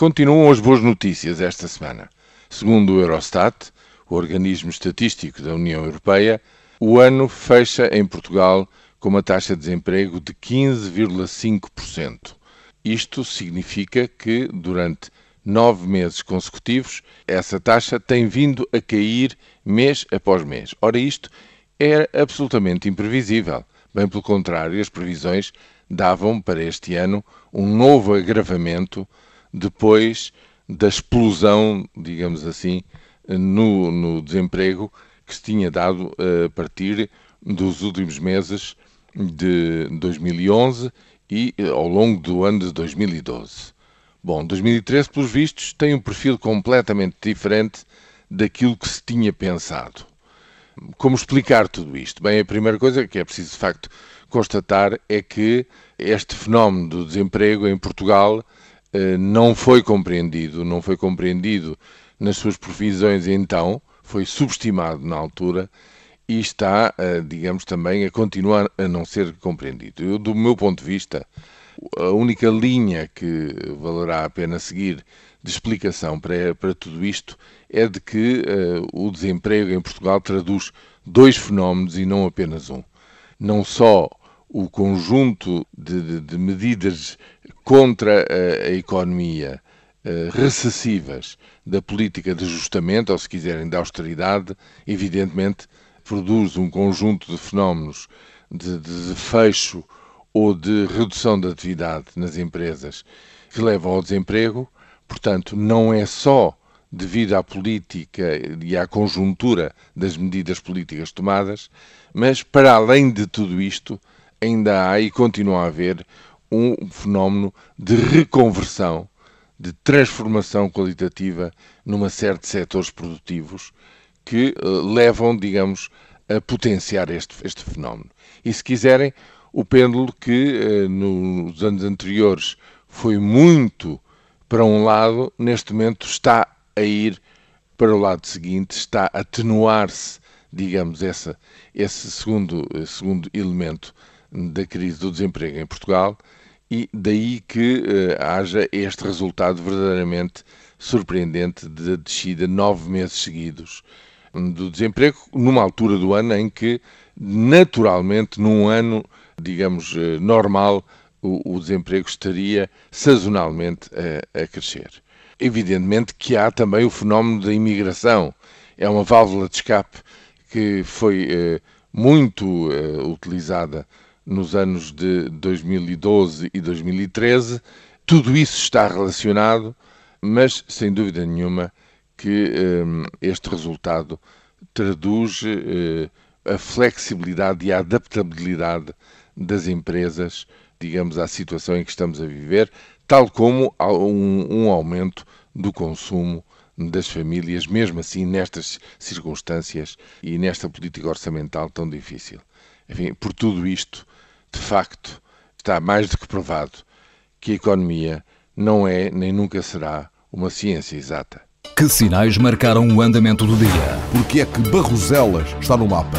Continuam as boas notícias esta semana. Segundo o Eurostat, o organismo estatístico da União Europeia, o ano fecha em Portugal com uma taxa de desemprego de 15,5%. Isto significa que, durante nove meses consecutivos, essa taxa tem vindo a cair mês após mês. Ora, isto era absolutamente imprevisível. Bem pelo contrário, as previsões davam para este ano um novo agravamento depois da explosão, digamos assim, no, no desemprego que se tinha dado a partir dos últimos meses de 2011 e ao longo do ano de 2012. Bom, 2013, pelos vistos, tem um perfil completamente diferente daquilo que se tinha pensado. Como explicar tudo isto? Bem, a primeira coisa que é preciso de facto constatar é que este fenómeno do desemprego em Portugal eh, não foi compreendido, não foi compreendido nas suas previsões então, foi subestimado na altura e está, eh, digamos, também a continuar a não ser compreendido. Eu, do meu ponto de vista, a única linha que valerá a pena seguir de explicação para, para tudo isto é de que uh, o desemprego em Portugal traduz dois fenómenos e não apenas um. Não só o conjunto de, de, de medidas contra a, a economia uh, recessivas da política de ajustamento, ou se quiserem, da austeridade, evidentemente produz um conjunto de fenómenos de, de, de fecho ou de redução da atividade nas empresas que levam ao desemprego, portanto, não é só devido à política e à conjuntura das medidas políticas tomadas, mas para além de tudo isto, ainda há e continua a haver um fenómeno de reconversão, de transformação qualitativa numa série de setores produtivos que uh, levam, digamos, a potenciar este, este fenómeno. E se quiserem, o pêndulo que uh, nos anos anteriores foi muito para um lado, neste momento está a ir para o lado seguinte, está a atenuar-se, digamos, essa, esse segundo, segundo elemento da crise do desemprego em Portugal e daí que uh, haja este resultado verdadeiramente surpreendente de descida nove meses seguidos do desemprego, numa altura do ano em que, naturalmente, num ano, digamos, eh, normal, o, o desemprego estaria sazonalmente a, a, crescer. Evidentemente que há também o fenómeno da imigração. É uma válvula de escape que foi eh, muito eh, utilizada nos anos de 2012 e 2013. Tudo isso está relacionado, mas sem dúvida nenhuma que um, este resultado traduz uh, a flexibilidade e a adaptabilidade das empresas, digamos, à situação em que estamos a viver, tal como um, um aumento do consumo das famílias, mesmo assim nestas circunstâncias e nesta política orçamental tão difícil. Enfim, por tudo isto, de facto, está mais do que provado que a economia não é nem nunca será uma ciência exata. Que sinais marcaram o andamento do dia? Porque é que Barroselas está no mapa?